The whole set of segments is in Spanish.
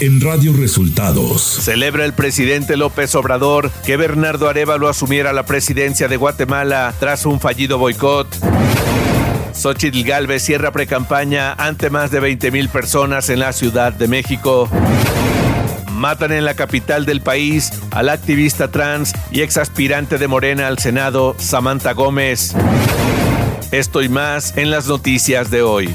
en Radio Resultados. Celebra el presidente López Obrador que Bernardo Arevalo asumiera la presidencia de Guatemala tras un fallido boicot. Xochitl Galvez cierra precampaña ante más de 20 mil personas en la Ciudad de México. Matan en la capital del país al activista trans y ex aspirante de Morena al Senado, Samantha Gómez. Esto y más en las noticias de hoy.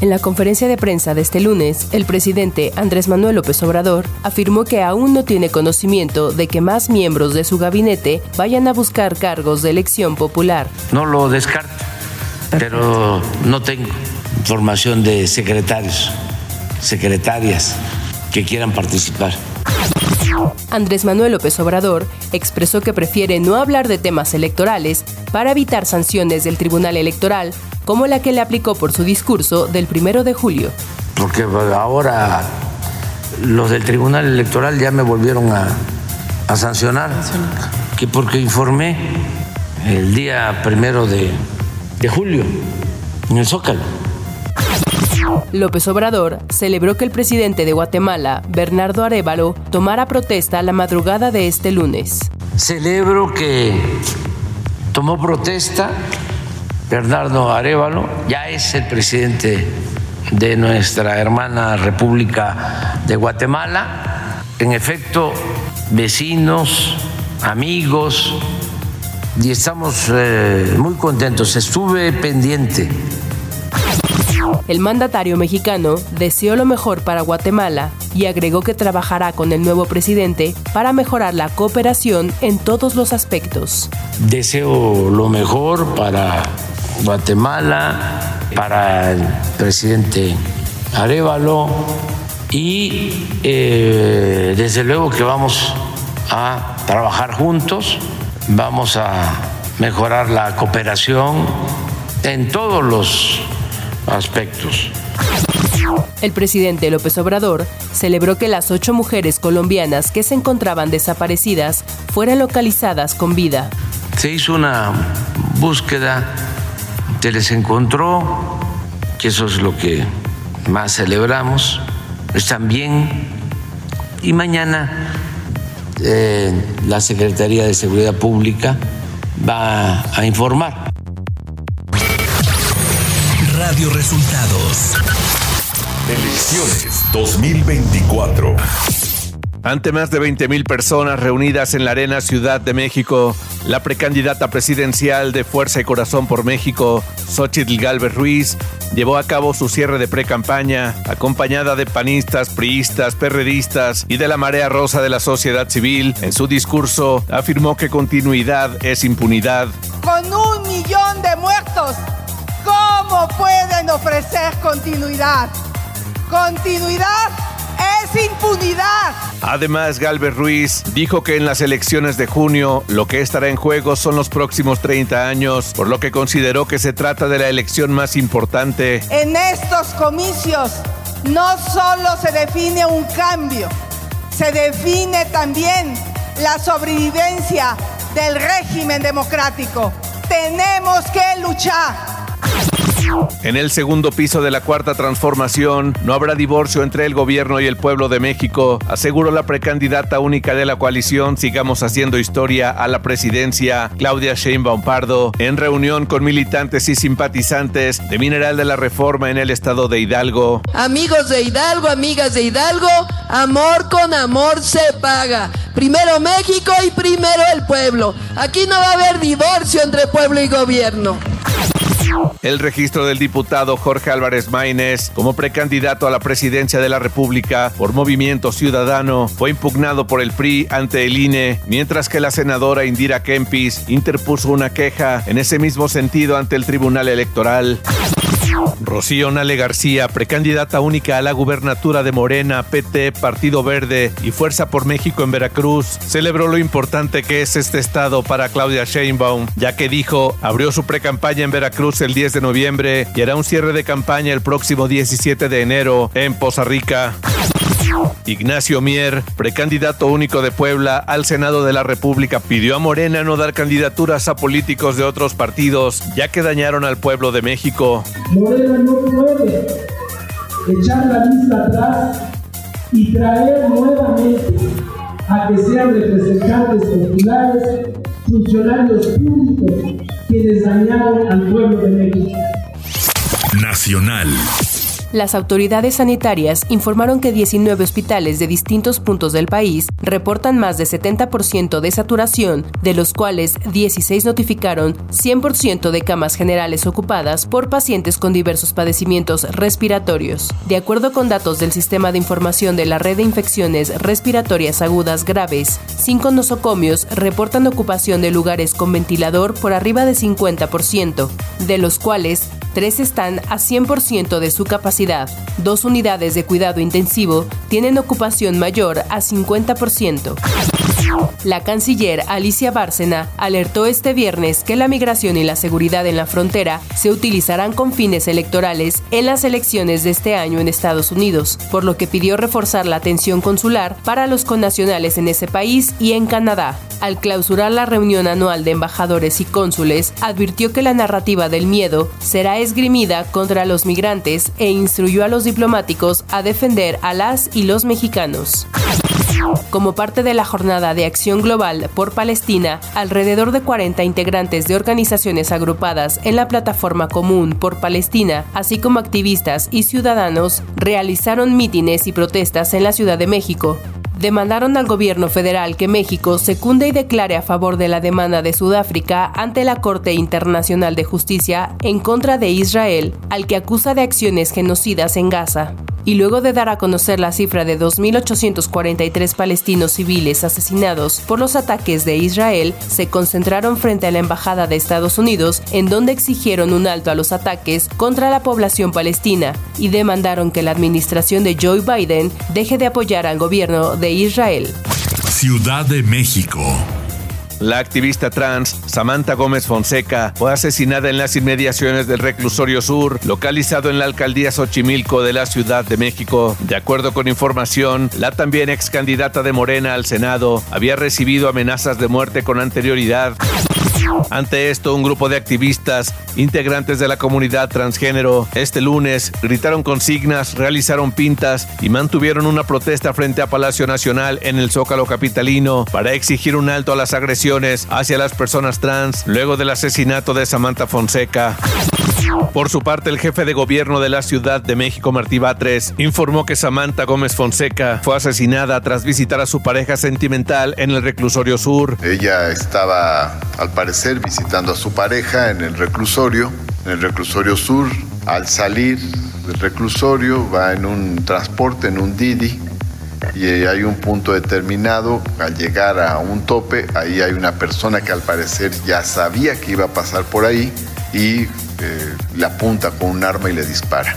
En la conferencia de prensa de este lunes, el presidente Andrés Manuel López Obrador afirmó que aún no tiene conocimiento de que más miembros de su gabinete vayan a buscar cargos de elección popular. No lo descarto, pero no tengo información de secretarios, secretarias que quieran participar. Andrés Manuel López Obrador expresó que prefiere no hablar de temas electorales para evitar sanciones del Tribunal Electoral, como la que le aplicó por su discurso del primero de julio. Porque ahora los del Tribunal Electoral ya me volvieron a, sancionar, que porque informé el día primero de, de julio en el Zócalo López Obrador celebró que el presidente de Guatemala, Bernardo Arevalo, tomara protesta la madrugada de este lunes. Celebro que tomó protesta Bernardo Arevalo, ya es el presidente de nuestra hermana República de Guatemala. En efecto, vecinos, amigos, y estamos eh, muy contentos. Estuve pendiente el mandatario mexicano deseó lo mejor para Guatemala y agregó que trabajará con el nuevo presidente para mejorar la cooperación en todos los aspectos. Deseo lo mejor para Guatemala, para el presidente Arevalo y eh, desde luego que vamos a trabajar juntos, vamos a mejorar la cooperación en todos los aspectos. El presidente López Obrador celebró que las ocho mujeres colombianas que se encontraban desaparecidas fueran localizadas con vida. Se hizo una búsqueda, se les encontró, que eso es lo que más celebramos, están bien, y mañana eh, la Secretaría de Seguridad Pública va a informar Radio Resultados. Elecciones 2024. Ante más de 20.000 personas reunidas en la Arena Ciudad de México, la precandidata presidencial de Fuerza y Corazón por México, Xochitl Galvez Ruiz, llevó a cabo su cierre de precampaña, acompañada de panistas, priistas, perredistas y de la marea rosa de la sociedad civil. En su discurso, afirmó que continuidad es impunidad. Con un millón de muertos ¿Cómo pueden ofrecer continuidad? Continuidad es impunidad. Además, Galvez Ruiz dijo que en las elecciones de junio lo que estará en juego son los próximos 30 años, por lo que consideró que se trata de la elección más importante. En estos comicios no solo se define un cambio, se define también la sobrevivencia del régimen democrático. Tenemos que luchar en el segundo piso de la cuarta transformación no habrá divorcio entre el gobierno y el pueblo de México, aseguró la precandidata única de la coalición Sigamos Haciendo Historia a la presidencia, Claudia Sheinbaum Pardo, en reunión con militantes y simpatizantes de Mineral de la Reforma en el estado de Hidalgo. Amigos de Hidalgo, amigas de Hidalgo, amor con amor se paga. Primero México y primero el pueblo. Aquí no va a haber divorcio entre pueblo y gobierno. El registro del diputado Jorge Álvarez Maínez como precandidato a la presidencia de la República por Movimiento Ciudadano fue impugnado por el PRI ante el INE, mientras que la senadora Indira Kempis interpuso una queja en ese mismo sentido ante el Tribunal Electoral. Rocío Nale García, precandidata única a la gubernatura de Morena, PT, Partido Verde y Fuerza por México en Veracruz, celebró lo importante que es este estado para Claudia Sheinbaum, ya que dijo, abrió su precampaña en Veracruz el 10 de noviembre y hará un cierre de campaña el próximo 17 de enero en Poza Rica. Ignacio Mier, precandidato único de Puebla al Senado de la República, pidió a Morena no dar candidaturas a políticos de otros partidos, ya que dañaron al pueblo de México. Morena no puede echar la vista atrás y traer nuevamente a que sean representantes populares, funcionarios públicos, quienes dañaron al pueblo de México. Nacional. Las autoridades sanitarias informaron que 19 hospitales de distintos puntos del país reportan más de 70% de saturación, de los cuales 16 notificaron 100% de camas generales ocupadas por pacientes con diversos padecimientos respiratorios. De acuerdo con datos del Sistema de Información de la Red de Infecciones Respiratorias Agudas Graves, cinco nosocomios reportan ocupación de lugares con ventilador por arriba de 50%, de los cuales tres están a 100% de su capacidad. Dos unidades de cuidado intensivo tienen ocupación mayor a 50%. La canciller Alicia Bárcena alertó este viernes que la migración y la seguridad en la frontera se utilizarán con fines electorales en las elecciones de este año en Estados Unidos, por lo que pidió reforzar la atención consular para los connacionales en ese país y en Canadá. Al clausurar la reunión anual de embajadores y cónsules, advirtió que la narrativa del miedo será esgrimida contra los migrantes e instruyó a los diplomáticos a defender a las y los mexicanos. Como parte de la jornada de acción global por Palestina, alrededor de 40 integrantes de organizaciones agrupadas en la plataforma común por Palestina, así como activistas y ciudadanos, realizaron mítines y protestas en la Ciudad de México, demandaron al gobierno federal que México secunde y declare a favor de la demanda de Sudáfrica ante la Corte Internacional de Justicia en contra de Israel, al que acusa de acciones genocidas en Gaza y luego de dar a conocer la cifra de 2.843 palestinos civiles asesinados por los ataques de Israel, se concentraron frente a la Embajada de Estados Unidos, en donde exigieron un alto a los ataques contra la población palestina y demandaron que la administración de Joe Biden deje de apoyar al gobierno de Israel. Ciudad de México. La activista trans Samantha Gómez Fonseca fue asesinada en las inmediaciones del reclusorio sur, localizado en la alcaldía Xochimilco de la Ciudad de México. De acuerdo con información, la también ex candidata de Morena al Senado había recibido amenazas de muerte con anterioridad. Ante esto, un grupo de activistas, integrantes de la comunidad transgénero, este lunes gritaron consignas, realizaron pintas y mantuvieron una protesta frente a Palacio Nacional en el Zócalo Capitalino para exigir un alto a las agresiones hacia las personas trans luego del asesinato de Samantha Fonseca. Por su parte, el jefe de gobierno de la Ciudad de México, Martí Batres, informó que Samantha Gómez Fonseca fue asesinada tras visitar a su pareja sentimental en el reclusorio sur. Ella estaba, al parecer, visitando a su pareja en el reclusorio, en el reclusorio sur. Al salir del reclusorio va en un transporte, en un Didi, y hay un punto determinado, al llegar a un tope, ahí hay una persona que al parecer ya sabía que iba a pasar por ahí y eh, le apunta con un arma y le dispara.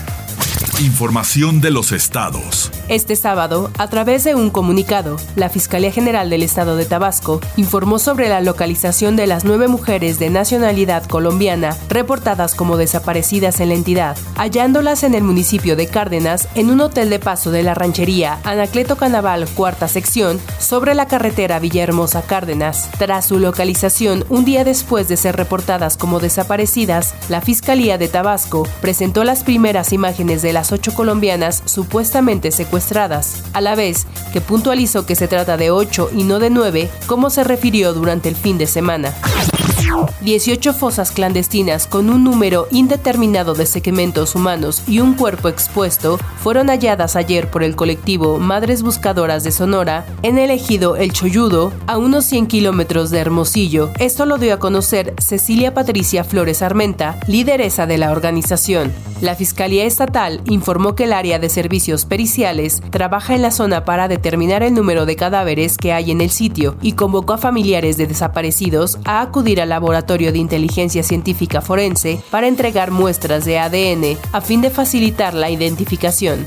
Información de los estados. Este sábado, a través de un comunicado, la Fiscalía General del Estado de Tabasco informó sobre la localización de las nueve mujeres de nacionalidad colombiana reportadas como desaparecidas en la entidad, hallándolas en el municipio de Cárdenas en un hotel de paso de la ranchería Anacleto Canaval, cuarta sección, sobre la carretera Villahermosa Cárdenas. Tras su localización, un día después de ser reportadas como desaparecidas, la Fiscalía de Tabasco presentó las primeras imágenes de las ocho colombianas supuestamente secuestradas, a la vez que puntualizó que se trata de ocho y no de nueve, como se refirió durante el fin de semana. 18 fosas clandestinas con un número indeterminado de segmentos humanos y un cuerpo expuesto fueron halladas ayer por el colectivo Madres Buscadoras de Sonora en el ejido El Choyudo, a unos 100 kilómetros de Hermosillo. Esto lo dio a conocer Cecilia Patricia Flores Armenta, lideresa de la organización. La Fiscalía Estatal informó que el área de servicios periciales trabaja en la zona para determinar el número de cadáveres que hay en el sitio y convocó a familiares de desaparecidos a acudir a labor laboratorio de inteligencia científica forense para entregar muestras de ADN a fin de facilitar la identificación.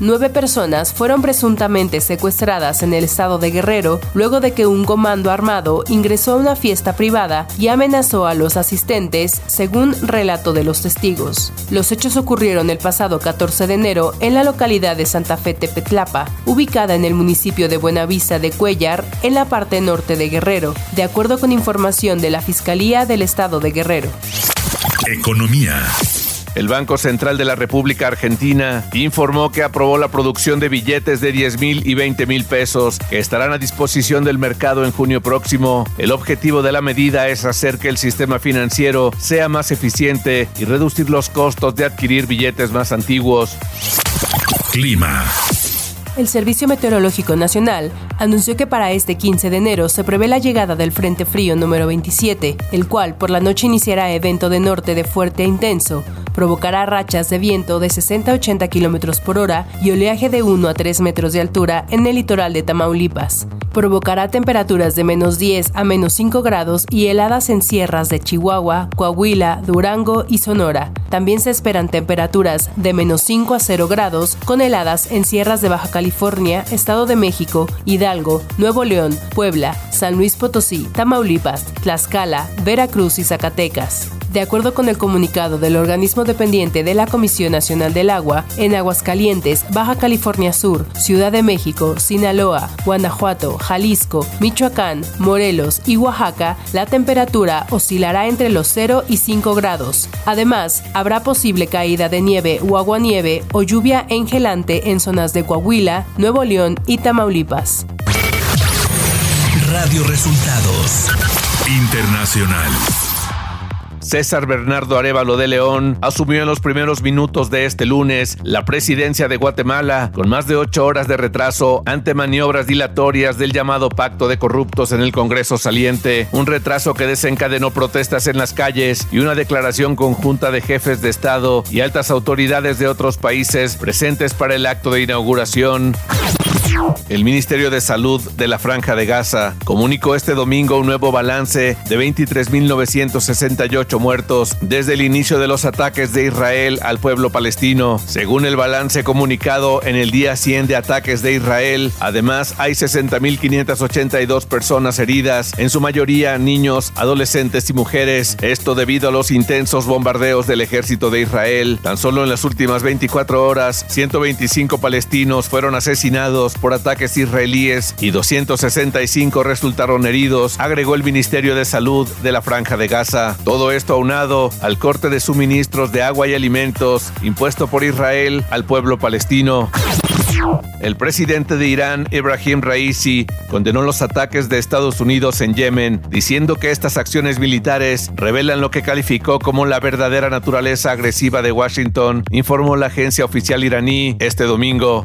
Nueve personas fueron presuntamente secuestradas en el estado de Guerrero luego de que un comando armado ingresó a una fiesta privada y amenazó a los asistentes, según relato de los testigos. Los hechos ocurrieron el pasado 14 de enero en la localidad de Santa Fe Tepetlapa, ubicada en el municipio de Buenavista de Cuellar, en la parte norte de Guerrero, de acuerdo con información de la Fiscalía del Estado de Guerrero. Economía. El Banco Central de la República Argentina informó que aprobó la producción de billetes de 10 mil y 20 mil pesos que estarán a disposición del mercado en junio próximo. El objetivo de la medida es hacer que el sistema financiero sea más eficiente y reducir los costos de adquirir billetes más antiguos. Clima. El Servicio Meteorológico Nacional anunció que para este 15 de enero se prevé la llegada del Frente Frío número 27, el cual por la noche iniciará evento de norte de fuerte a intenso, provocará rachas de viento de 60 a 80 km por hora y oleaje de 1 a 3 metros de altura en el litoral de Tamaulipas. Provocará temperaturas de menos 10 a menos 5 grados y heladas en sierras de Chihuahua, Coahuila, Durango y Sonora. También se esperan temperaturas de menos 5 a 0 grados con heladas en sierras de Baja California, Estado de México, Hidalgo, Nuevo León, Puebla, San Luis Potosí, Tamaulipas, Tlaxcala, Veracruz y Zacatecas. De acuerdo con el comunicado del organismo dependiente de la Comisión Nacional del Agua, en Aguascalientes, Baja California Sur, Ciudad de México, Sinaloa, Guanajuato, Jalisco, Michoacán, Morelos y Oaxaca, la temperatura oscilará entre los 0 y 5 grados. Además, habrá posible caída de nieve o aguanieve o lluvia engelante en zonas de Coahuila, Nuevo León y Tamaulipas. Radio Resultados Internacional. César Bernardo Arevalo de León asumió en los primeros minutos de este lunes la presidencia de Guatemala con más de ocho horas de retraso ante maniobras dilatorias del llamado pacto de corruptos en el Congreso saliente, un retraso que desencadenó protestas en las calles y una declaración conjunta de jefes de Estado y altas autoridades de otros países presentes para el acto de inauguración. El Ministerio de Salud de la Franja de Gaza comunicó este domingo un nuevo balance de 23.968 muertos desde el inicio de los ataques de Israel al pueblo palestino. Según el balance comunicado en el día 100 de ataques de Israel, además hay 60.582 personas heridas, en su mayoría niños, adolescentes y mujeres. Esto debido a los intensos bombardeos del ejército de Israel. Tan solo en las últimas 24 horas, 125 palestinos fueron asesinados por ataques israelíes y 265 resultaron heridos, agregó el Ministerio de Salud de la Franja de Gaza. Todo esto aunado al corte de suministros de agua y alimentos impuesto por Israel al pueblo palestino. El presidente de Irán, Ibrahim Raisi, condenó los ataques de Estados Unidos en Yemen, diciendo que estas acciones militares revelan lo que calificó como la verdadera naturaleza agresiva de Washington, informó la agencia oficial iraní este domingo.